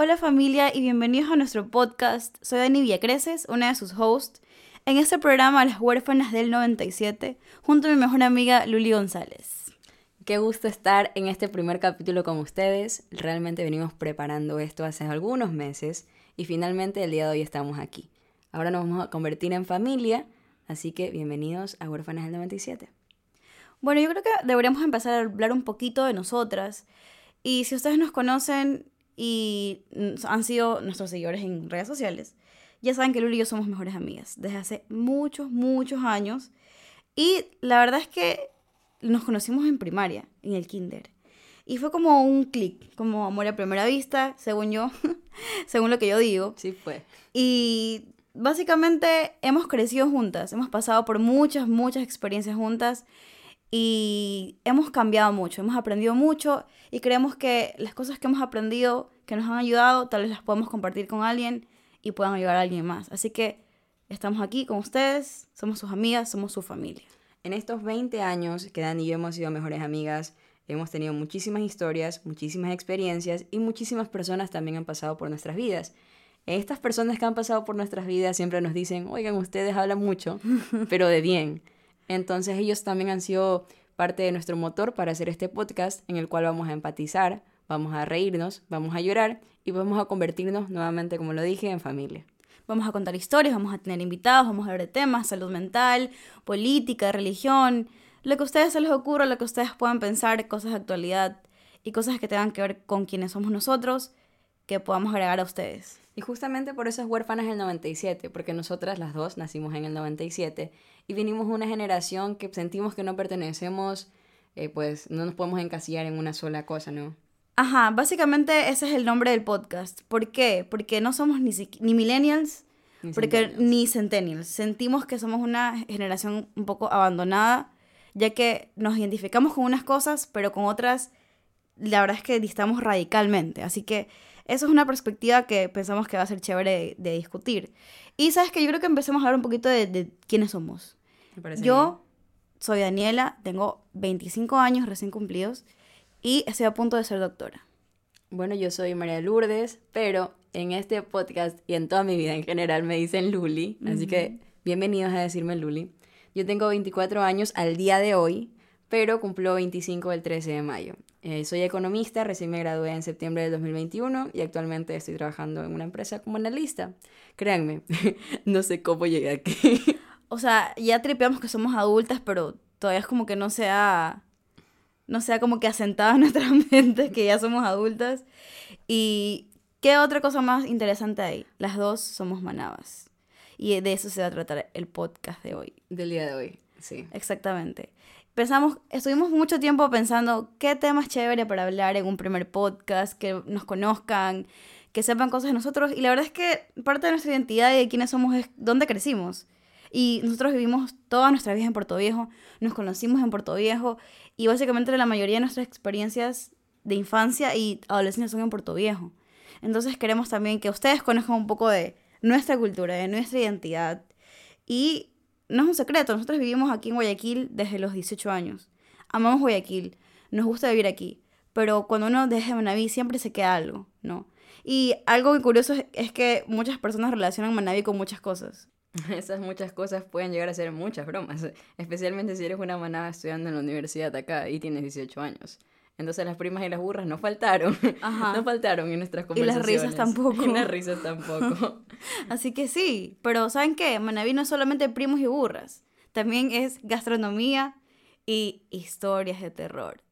Hola familia y bienvenidos a nuestro podcast. Soy Dani Villacreces, una de sus hosts. En este programa Las huérfanas del 97, junto a mi mejor amiga Luli González. Qué gusto estar en este primer capítulo con ustedes. Realmente venimos preparando esto hace algunos meses y finalmente el día de hoy estamos aquí. Ahora nos vamos a convertir en familia, así que bienvenidos a Huérfanas del 97. Bueno, yo creo que deberíamos empezar a hablar un poquito de nosotras. Y si ustedes nos conocen y han sido nuestros seguidores en redes sociales, ya saben que Luli y yo somos mejores amigas desde hace muchos, muchos años. Y la verdad es que nos conocimos en primaria, en el kinder. Y fue como un clic, como amor a primera vista, según yo, según lo que yo digo. Sí fue. Y básicamente hemos crecido juntas, hemos pasado por muchas, muchas experiencias juntas y hemos cambiado mucho, hemos aprendido mucho y creemos que las cosas que hemos aprendido, que nos han ayudado, tal vez las podemos compartir con alguien y puedan ayudar a alguien más. Así que estamos aquí con ustedes, somos sus amigas, somos su familia. En estos 20 años que Dani y yo hemos sido mejores amigas, hemos tenido muchísimas historias, muchísimas experiencias y muchísimas personas también han pasado por nuestras vidas. Estas personas que han pasado por nuestras vidas siempre nos dicen, oigan, ustedes hablan mucho, pero de bien. Entonces ellos también han sido parte de nuestro motor para hacer este podcast en el cual vamos a empatizar, vamos a reírnos, vamos a llorar y vamos a convertirnos nuevamente, como lo dije, en familia. Vamos a contar historias, vamos a tener invitados, vamos a hablar de temas, salud mental, política, religión, lo que a ustedes se les ocurra, lo que ustedes puedan pensar, cosas de actualidad y cosas que tengan que ver con quienes somos nosotros, que podamos agregar a ustedes. Y justamente por eso es Huérfanas del 97, porque nosotras las dos nacimos en el 97 y vinimos una generación que sentimos que no pertenecemos, eh, pues no nos podemos encasillar en una sola cosa, ¿no? Ajá, básicamente ese es el nombre del podcast. ¿Por qué? Porque no somos ni, ni millennials, ni porque centennials. ni centennials. Sentimos que somos una generación un poco abandonada, ya que nos identificamos con unas cosas, pero con otras la verdad es que distamos radicalmente. Así que eso es una perspectiva que pensamos que va a ser chévere de, discutir. Y sabes que yo creo que empecemos a hablar un poquito de, de quiénes somos. yo soy Daniela, tengo 25 años recién cumplidos y estoy a punto de ser doctora. Bueno, yo soy María Lourdes, pero en este podcast y en toda mi vida en general me dicen Luli, así que bienvenidos a decirme Luli. Yo tengo 24 años al día de hoy, pero cumplo 25 el 13 de mayo. Eh, soy economista, recién me gradué en septiembre del 2021 y actualmente estoy trabajando en una empresa como analista. Créanme, no sé cómo llegué aquí. o sea, ya tripeamos que somos adultas, pero todavía es como que no sea no sea como que asentado en nuestra mente que ya somos adultas. Y qué otra cosa más interesante hay. Las dos somos manabas. Y de eso se va a tratar el podcast de hoy. Del día de hoy, sí. Exactamente. Pensamos, estuvimos mucho tiempo pensando qué temas chévere para hablar en un primer podcast, que nos conozcan, que sepan cosas de nosotros. Y la verdad es que parte de nuestra identidad y de quiénes somos es dónde crecimos. Y nosotros vivimos toda nuestra vida en Puerto Viejo, nos conocimos en Puerto Viejo y básicamente la mayoría de nuestras experiencias de infancia y adolescencia son en Puerto Viejo. Entonces queremos también que ustedes conozcan un poco de nuestra cultura, de nuestra identidad. Y no es un secreto, nosotros vivimos aquí en Guayaquil desde los 18 años. Amamos Guayaquil, nos gusta vivir aquí, pero cuando uno deja Manaví siempre se queda algo, ¿no? Y algo muy curioso es que muchas personas relacionan Manaví con muchas cosas. Esas muchas cosas pueden llegar a ser muchas bromas, especialmente si eres una manada estudiando en la universidad acá y tienes 18 años. Entonces las primas y las burras no faltaron, no faltaron en nuestras conversaciones. Y las risas tampoco. Y las risas tampoco. Así que sí, pero ¿saben qué? Manaví no es solamente primos y burras, también es gastronomía y historias de terror.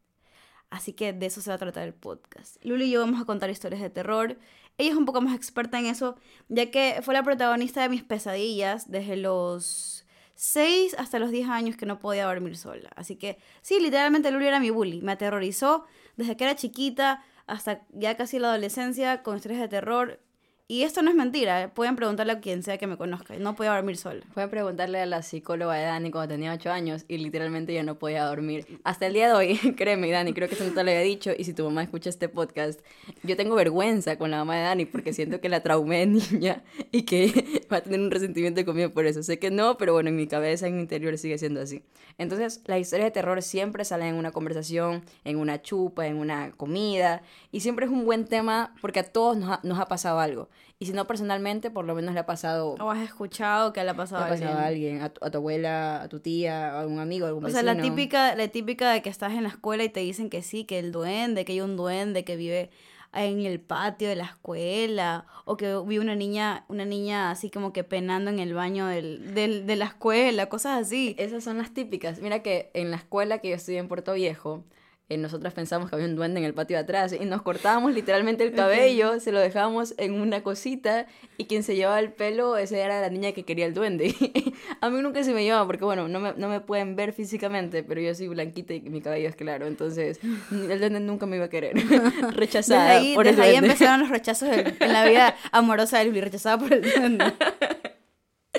Así que de eso se va a tratar el podcast. Luli y yo vamos a contar historias de terror ella es un poco más experta en eso, ya que fue la protagonista de mis pesadillas desde los 6 hasta los 10 años que no podía dormir sola. Así que sí, literalmente Luli era mi bully. Me aterrorizó desde que era chiquita hasta ya casi la adolescencia con historias de terror. Y esto no es mentira, ¿eh? pueden preguntarle a quien sea que me conozca, no podía dormir sola. Pueden preguntarle a la psicóloga de Dani cuando tenía 8 años y literalmente ya no podía dormir. Hasta el día de hoy, créeme Dani, creo que eso no te lo había dicho y si tu mamá escucha este podcast, yo tengo vergüenza con la mamá de Dani porque siento que la traumé de niña y que va a tener un resentimiento conmigo por eso. Sé que no, pero bueno, en mi cabeza, en mi interior sigue siendo así. Entonces, las historias de terror siempre salen en una conversación, en una chupa, en una comida y siempre es un buen tema porque a todos nos nos ha pasado algo. Y si no personalmente, por lo menos le ha pasado... O has escuchado que le ha pasado, le ha pasado a alguien. A, tu, a tu, abuela, a tu tía, a un amigo, a algún vecino. O sea, la típica, la típica de que estás en la escuela y te dicen que sí, que el duende, que hay un duende que vive en el patio de la escuela o que vi una niña una niña así como que penando en el baño del, del, de la escuela cosas así esas son las típicas mira que en la escuela que yo estudié en Puerto Viejo eh, nosotras pensamos que había un duende en el patio de atrás y nos cortábamos literalmente el cabello, se lo dejábamos en una cosita y quien se llevaba el pelo, esa era la niña que quería el duende. a mí nunca se me llevaba porque, bueno, no me, no me pueden ver físicamente, pero yo soy blanquita y mi cabello es claro, entonces el duende nunca me iba a querer. Rechazada desde ahí, por desde el ahí duende. empezaron los rechazos en, en la vida amorosa de Luli, rechazada por el duende.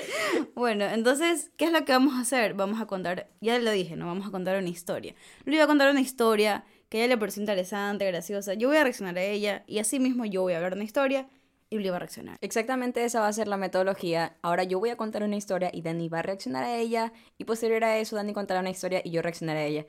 Bueno, entonces, ¿qué es lo que vamos a hacer? Vamos a contar, ya lo dije, ¿no? Vamos a contar una historia. Le voy a contar una historia que a ella le pareció interesante, graciosa. Yo voy a reaccionar a ella y así mismo yo voy a hablar una historia y Luli va a reaccionar. Exactamente esa va a ser la metodología. Ahora yo voy a contar una historia y Dani va a reaccionar a ella y posterior a eso Dani contará una historia y yo reaccionaré a ella.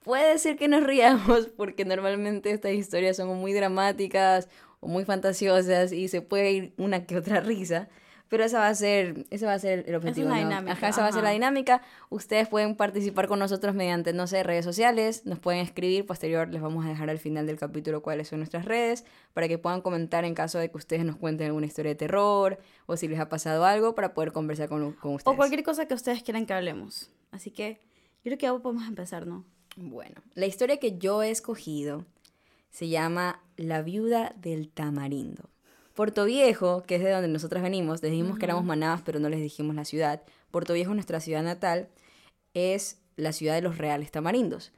Puede ser que nos riamos porque normalmente estas historias son muy dramáticas o muy fantasiosas y se puede ir una que otra risa. Pero esa va a ser, esa va a ser el objetivo. Esa es dinámica, Ajá, esa va a ser la dinámica. Ustedes pueden participar con nosotros mediante, no sé, redes sociales. Nos pueden escribir. Posterior les vamos a dejar al final del capítulo cuáles son nuestras redes para que puedan comentar en caso de que ustedes nos cuenten alguna historia de terror o si les ha pasado algo para poder conversar con, con ustedes. O cualquier cosa que ustedes quieran que hablemos. Así que yo creo que ya podemos empezar, ¿no? Bueno, la historia que yo he escogido se llama La viuda del tamarindo. Puerto Viejo, que es de donde nosotras venimos, les dijimos que éramos manadas, pero no les dijimos la ciudad. Puerto Viejo, nuestra ciudad natal, es la ciudad de los reales tamarindos.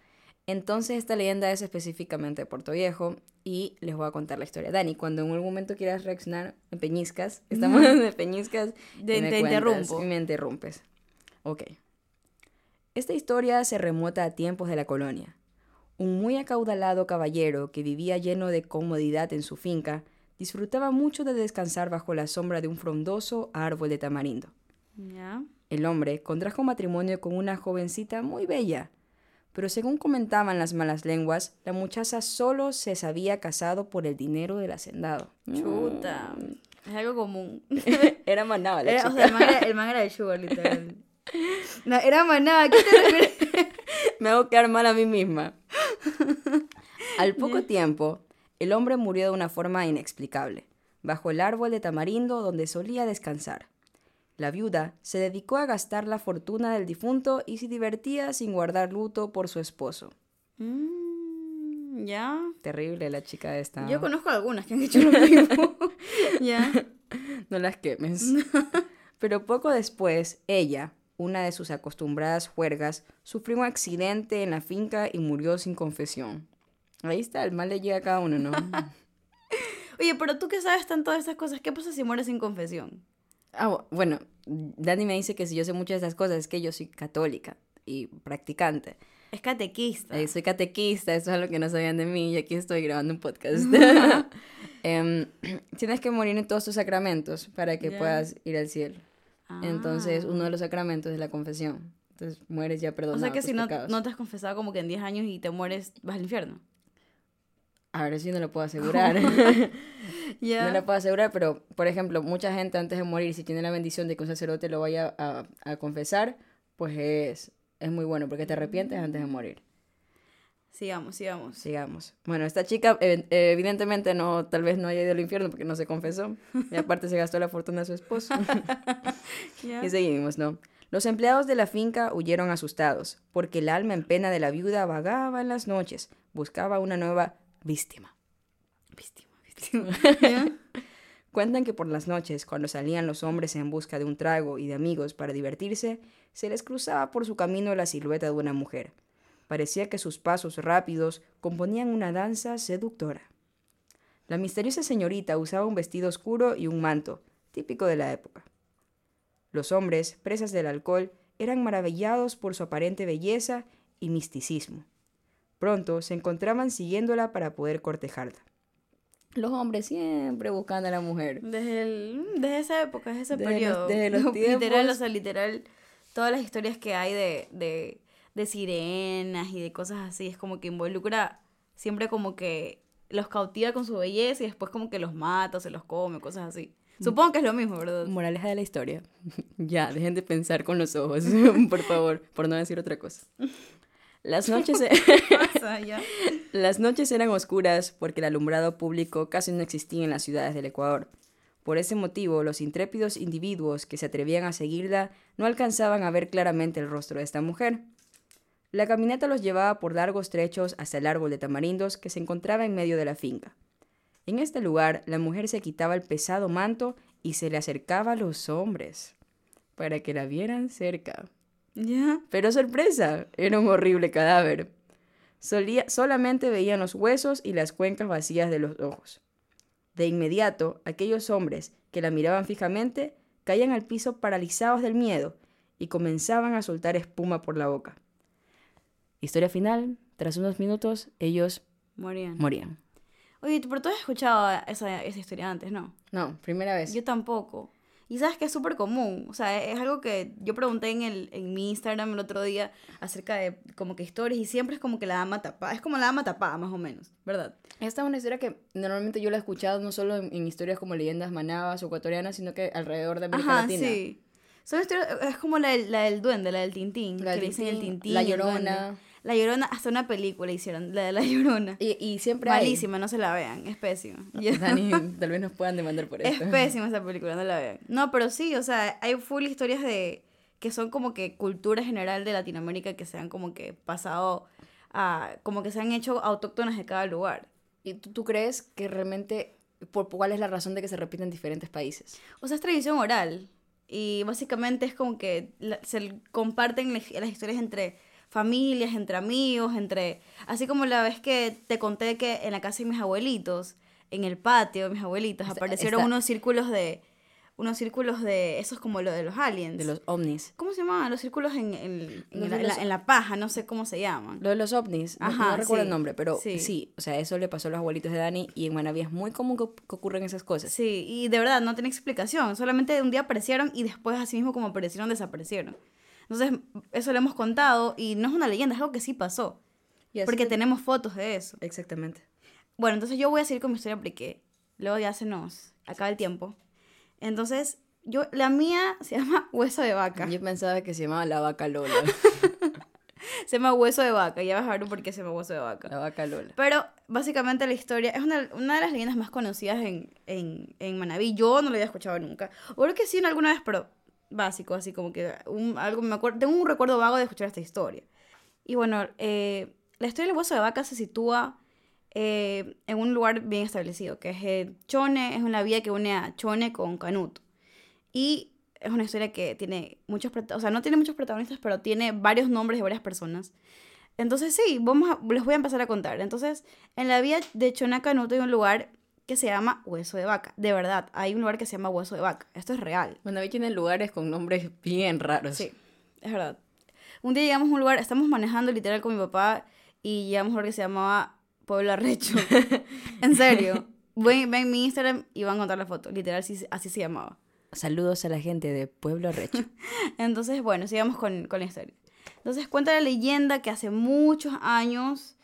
Entonces esta leyenda es específicamente de Puerto Viejo y les voy a contar la historia. Dani, cuando en algún momento quieras reaccionar en Peñiscas, estamos en Peñiscas, De- y me te interrumpo. Y me interrumpes. Ok. Esta historia se remota a tiempos de la colonia. Un muy acaudalado caballero que vivía lleno de comodidad en su finca disfrutaba mucho de descansar bajo la sombra de un frondoso árbol de tamarindo. El hombre contrajo matrimonio con una jovencita muy bella, pero según comentaban las malas lenguas, la muchacha solo se había casado por el dinero del hacendado. Chuta. Mm. Es algo común. Era manaba la Era- o chica. sea, el man era, el man era de Sugar, literal. No, era maná. ¿Qué te refieres? Me hago quedar mal a mí misma. Al poco tiempo, el hombre murió de una forma inexplicable, bajo el árbol de tamarindo donde solía descansar. La viuda se dedicó a gastar la fortuna del difunto y se divertía sin guardar luto por su esposo. Mm, ya. Terrible la chica esta. Yo conozco algunas que han hecho lo mismo. ya. No las quemes. Pero poco después, ella, una de sus acostumbradas juergas, sufrió un accidente en la finca y murió sin confesión. Ahí está, el mal le llega a cada uno, ¿no? Oye, pero tú que sabes tanto de esas cosas, ¿qué pasa si mueres sin confesión? Ah, bu- bueno, Dani me dice que si yo sé muchas de esas cosas es que yo soy católica y practicante. Es catequista. Eh, soy catequista, eso es algo que no sabían de mí y aquí estoy grabando un podcast. Em, tienes que morir en todos tus sacramentos para que Ya. puedas ir al cielo. Entonces, Ah. uno de los sacramentos es la confesión. Entonces, mueres ya O perdonado. sea que si no, no te has confesado como que en 10 años y te mueres, vas al infierno. A ver, si no lo puedo asegurar. No lo puedo asegurar, pero, por ejemplo, mucha gente antes de morir, si tiene la bendición de que un sacerdote lo vaya a, a confesar, pues es, es muy bueno, porque te arrepientes antes de morir. Sigamos, sigamos. Sigamos. Bueno, esta chica eh, evidentemente no, tal vez no haya ido al infierno porque no se confesó. Y aparte se gastó la fortuna de su esposo. Y seguimos, ¿no? Los empleados de la finca huyeron asustados, porque el alma en pena de la viuda vagaba en las noches, buscaba una nueva víctima. Víctima, víctima. Cuentan que por las noches, cuando salían los hombres en busca de un trago y de amigos para divertirse, se les cruzaba por su camino la silueta de una mujer. Parecía que sus pasos rápidos componían una danza seductora. La misteriosa señorita usaba un vestido oscuro y un manto, típico de la época. Los hombres, presas del alcohol, eran maravillados por su aparente belleza y misticismo. Pronto se encontraban siguiéndola para poder cortejarla. Los hombres siempre buscando a la mujer. Desde, el, desde esa época, desde ese Desde los- periodo. desde los literal, tiempos. o sea, literal, todas las historias que hay de, de, de sirenas y de cosas así, es como que involucra siempre como que los cautiva con su belleza y después como que los mata, se los come, cosas así. Supongo que es lo mismo, ¿verdad? Moraleja de la historia. ya, dejen de pensar con los ojos, por favor, por no decir otra cosa. Las noches, e- Pasa, las noches eran oscuras porque el alumbrado público casi no existía en las ciudades del Ecuador. Por ese motivo, los intrépidos individuos que se atrevían a seguirla no alcanzaban a ver claramente el rostro de esta mujer. La caminata los llevaba por largos trechos hasta el árbol de tamarindos que se encontraba en medio de la finca. En este lugar, la mujer se quitaba el pesado manto y se le acercaba a los hombres para que la vieran cerca. Ya. Pero sorpresa, era un horrible cadáver. Solía- solamente veían los huesos y las cuencas vacías de los ojos. De inmediato, aquellos hombres que la miraban fijamente caían al piso paralizados del miedo y comenzaban a soltar espuma por la boca. Historia final, tras unos minutos, ellos Morían. morían. Oye, pero tú has escuchado esa, esa historia antes, ¿no? No, primera vez. Yo tampoco. Y sabes que es súper común. O sea, es algo que yo pregunté en, el, en mi Instagram el otro día acerca de como que historias y siempre es como que la dama tapada. Es como la dama tapada, más o menos, ¿verdad? Esta es una historia que normalmente yo la he escuchado no solo en, en historias como leyendas manabas o ecuatorianas, sino que alrededor de América Ajá, Latina. sí. Son historias, es como la, del- la del duende, la del tintín. La que del le dicen el Tintín. La. Llorona. La llorona, hasta una película hicieron, la de la llorona. Y, y siempre hay- Malísima, no se la vean, es pésima. Dani, tal vez nos puedan demandar por Es esto. pésima esa película, no la vean. No, pero sí, o sea, hay full historias de que son como que cultura general de Latinoamérica que se han como que pasado a, como que se han hecho autóctonas de cada lugar. ¿Y tú, tú crees que realmente, por, cuál es la razón de que se repiten en diferentes países? O sea, es tradición oral y básicamente es como que la- se comparten las las historias entre familias, entre amigos, entre... Así como la vez que te conté que en la casa de mis abuelitos, en el patio de mis abuelitos, aparecieron unos círculos de... Unos círculos de... Esos como lo de los aliens. De los ovnis. ¿Cómo se llamaban? Los círculos en, en- en Los la, los- en paja, no sé cómo se llaman. Lo de los ovnis, no- recuerdo sí, el nombre, pero sí. sí. o sea, eso le pasó a los abuelitos de Dani y en Manaví es muy común que, que ocurran esas cosas. Sí, y de verdad no tiene explicación. Solamente un día aparecieron y después, así mismo como aparecieron, desaparecieron. Entonces, eso lo hemos contado y no es una leyenda, es algo que sí pasó. Porque que- tenemos fotos de eso. Exactamente. Bueno, entonces yo voy a seguir con mi historia porque luego ya se nos acaba el tiempo. Entonces, yo, la mía se llama Hueso de Vaca. Yo pensaba que se llamaba la vaca Lola. Se llama Hueso de Vaca. Ya vas a ver por qué se llama Hueso de Vaca. la vaca Lola. Pero básicamente la historia es una, una de las leyendas más conocidas en, en, en Manabí. Yo no la había escuchado nunca. O creo que sí en alguna vez, pero básico, así como que un, algo me. Tengo un recuerdo vago de escuchar esta historia. Y bueno, eh, la historia del hueso de vaca se sitúa eh, en un lugar bien establecido, que es eh, Chone, es una vía que une a Chone con Canuto. Y es una historia que tiene muchos, o sea, no tiene muchos protagonistas, pero tiene varios nombres de varias personas. Entonces sí, vamos a- les voy a empezar a contar. Entonces, en la vía de Chona Canuto hay un lugar que se llama Hueso de Vaca. De verdad, hay un lugar que se llama Hueso de Vaca. Esto es real. Manaví tiene lugares con nombres bien raros. Sí, es verdad. Un día llegamos a un lugar, estamos manejando literal con mi papá y llegamos a un lugar que se llamaba Pueblo Arrecho. en serio. Ven, ven mi Instagram y van a encontrar la foto. Literal, así, así se llamaba. Saludos a la gente de Pueblo Recho. Entonces, bueno, sigamos con, con la historia. Entonces, cuenta la leyenda que hace muchos años,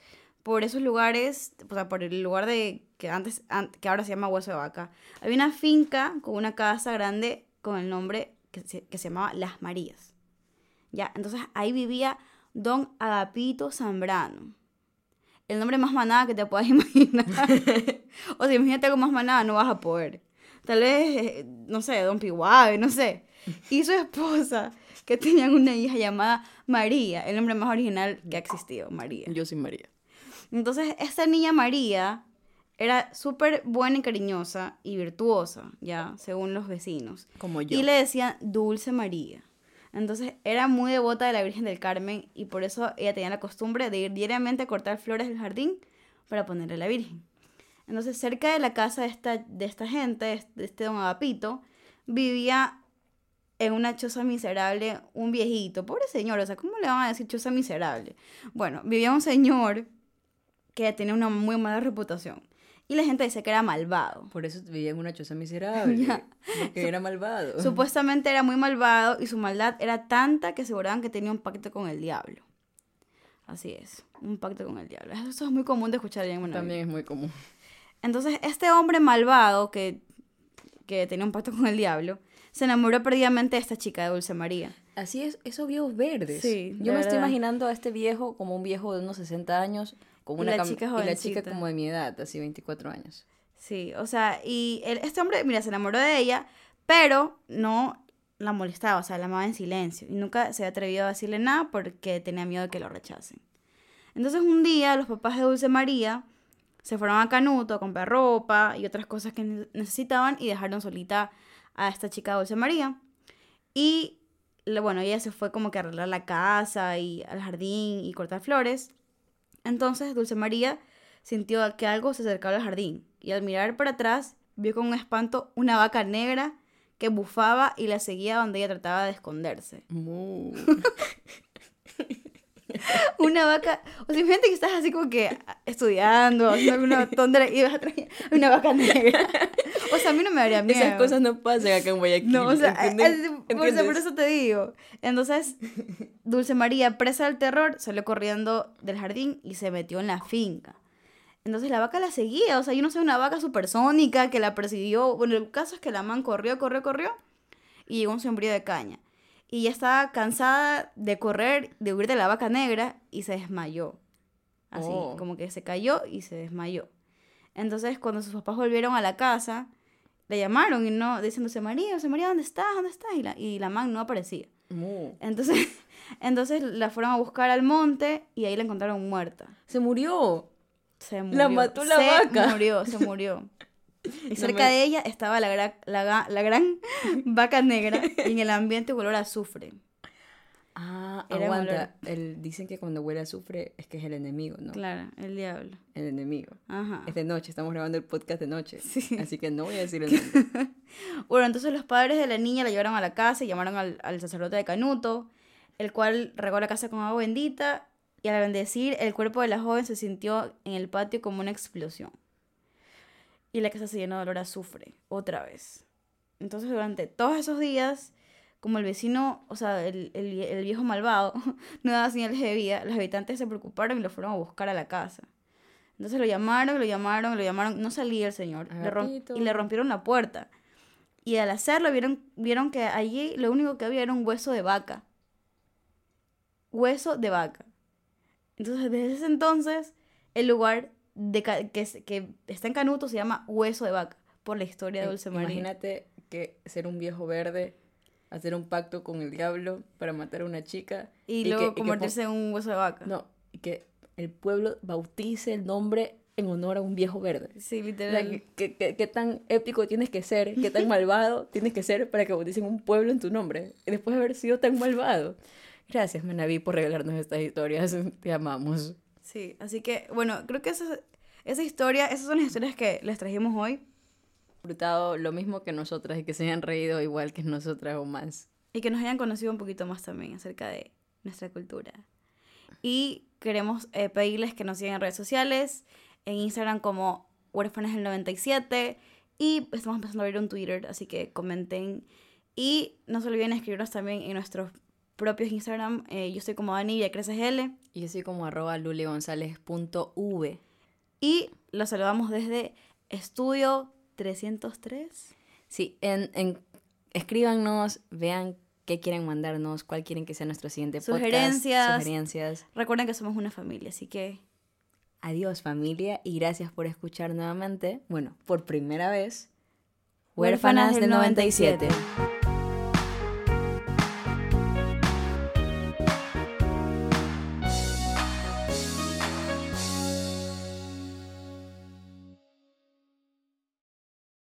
por esos lugares, o sea, por el lugar de que antes, an- que ahora se llama Hueso de Vaca, había una finca con una casa grande con el nombre que se, que se llamaba Las Marías. Ya, entonces ahí vivía Don Agapito Zambrano. El nombre más manada que te puedas imaginar. o sea, imagínate algo más manada, no vas a poder. Tal vez, eh, no sé, Don Pihuave, no sé. Y su esposa, que tenían una hija llamada María, el nombre más original que ha existido, María. Yo soy María. Entonces, esta niña María era súper buena y cariñosa y virtuosa, ya, según los vecinos. Como yo. Y le decían Dulce María. Entonces, era muy devota de la Virgen del Carmen y por eso ella tenía la costumbre de ir diariamente a cortar flores del jardín para ponerle a la Virgen. Entonces, cerca de la casa de esta, de esta gente, de este don Agapito, vivía en una choza miserable un viejito. Pobre señor, o sea, ¿cómo le van a decir choza miserable? Bueno, vivía un señor que tenía una muy mala reputación. Y la gente dice que era malvado. Por eso vivía en una choza miserable. Que era malvado. Supuestamente era muy malvado y su maldad era tanta que aseguraban que tenía un pacto con el diablo. Así es, un pacto con el diablo. Eso es muy común de escuchar en También es muy común. Entonces, este hombre malvado que, que tenía un pacto con el diablo, se enamoró perdidamente de esta chica de Dulce María. Así es, esos viejos verdes. Sí, Yo me estoy imaginando a este viejo como un viejo de unos 60 años, una la chica y la chica como de mi edad, así 24 años. Sí, o sea, y este hombre, mira, se enamoró de ella, pero no la molestaba, o sea, la amaba en silencio y nunca se había atrevido a decirle nada porque tenía miedo de que lo rechacen. Entonces un día los papás de Dulce María se fueron a Canuto a comprar ropa y otras cosas que necesitaban y dejaron solita a esta chica Dulce María. Y bueno, ella se fue como que a arreglar la casa y al jardín y cortar flores. Entonces Dulce María sintió que algo se acercaba al jardín y al mirar para atrás vio con un espanto una vaca negra que bufaba y la seguía donde ella trataba de esconderse. una vaca, o sea, imagínate que estás así como que estudiando, haciendo alguna tontería y vas a traer una vaca negra. O sea, a mí no me daría miedo. Esas cosas no pasan acá en Guayaquil. No, o sea, por, eso te digo. Entonces, Dulce María, presa del terror, salió corriendo del jardín y se metió en la finca. Entonces la vaca la seguía, o sea, yo no sé, una vaca supersónica que la persiguió. Bueno, el caso es que la man corrió, corrió, corrió y llegó un sombrío de caña y ya estaba cansada de correr, de huir de la vaca negra y se desmayó. Así, oh. como que se cayó y se desmayó. Entonces, cuando sus papás volvieron a la casa, le llamaron y no, diciéndose, María, María, ¿dónde estás? ¿Dónde estás? Y la, y la man no aparecía. Entonces, entonces la fueron a buscar al monte y ahí la encontraron muerta. Se murió. Se murió. La mató la vaca. Se murió, se murió. Y cerca de ella estaba la, gran, la, gran vaca negra y en el ambiente olor a azufre. Ah, aguanta. dicen que cuando huele a azufre es que es el enemigo, ¿no? Claro, el diablo. El enemigo. Ajá. Es de noche, estamos grabando el podcast de noche. Sí. Así que no voy a decir el nombre. bueno, entonces los padres de la niña la llevaron a la casa y llamaron al, al sacerdote de Canuto, el cual regó la casa con agua bendita y al bendecir, el cuerpo de la joven se sintió en el patio como una explosión y la casa se llenó de olor a azufre, otra vez. Entonces durante todos esos días, como el vecino, o sea, el, el, viejo malvado, no daba señales de vida, los habitantes se preocuparon y lo fueron a buscar a la casa. Entonces lo llamaron, lo llamaron, lo llamaron, no salía el señor. y le rompieron la puerta. Y al hacerlo vieron, vieron que allí lo único que había era un hueso de vaca. Hueso de vaca. Entonces desde ese entonces el lugar de que, que está en Canuto se llama Hueso de Vaca, por la historia de Dulce María. Imagínate que ser un viejo verde, hacer un pacto con el diablo para matar a una chica. Y, luego convertirse en un hueso de vaca. No, y que el pueblo bautice el nombre en honor a un viejo verde. Sí, literal. ¿qué, tan épico tienes que ser? ¿Qué tan malvado tienes que ser para que bauticen un pueblo en tu nombre? Después de haber sido tan malvado. Gracias, Manaví, por regalarnos estas historias. Te amamos. Sí, así que, bueno, creo que esa, esa historia, esas son las historias que les trajimos hoy. Disfrutado lo mismo que nosotras y que se hayan reído igual que nosotras o más. Y que nos hayan conocido un poquito más también acerca de nuestra cultura. Y queremos eh, pedirles que nos sigan en redes sociales, en Instagram como huérfanas del 97 y estamos empezando a abrir un Twitter, así que comenten y no se olviden escribirnos también en nuestros propios Instagram. Eh, yo soy como Dani y L. Y yo soy como arroba lulegonzález.v. Y los saludamos desde Estudio 303. Sí, en, en, escríbanos, vean qué quieren mandarnos, cuál quieren que sea nuestro siguiente sugerencias, podcast. Sugerencias. Recuerden que somos una familia, así que... Adiós familia y gracias por escuchar nuevamente, bueno, por primera vez, Huérfanas, del 97.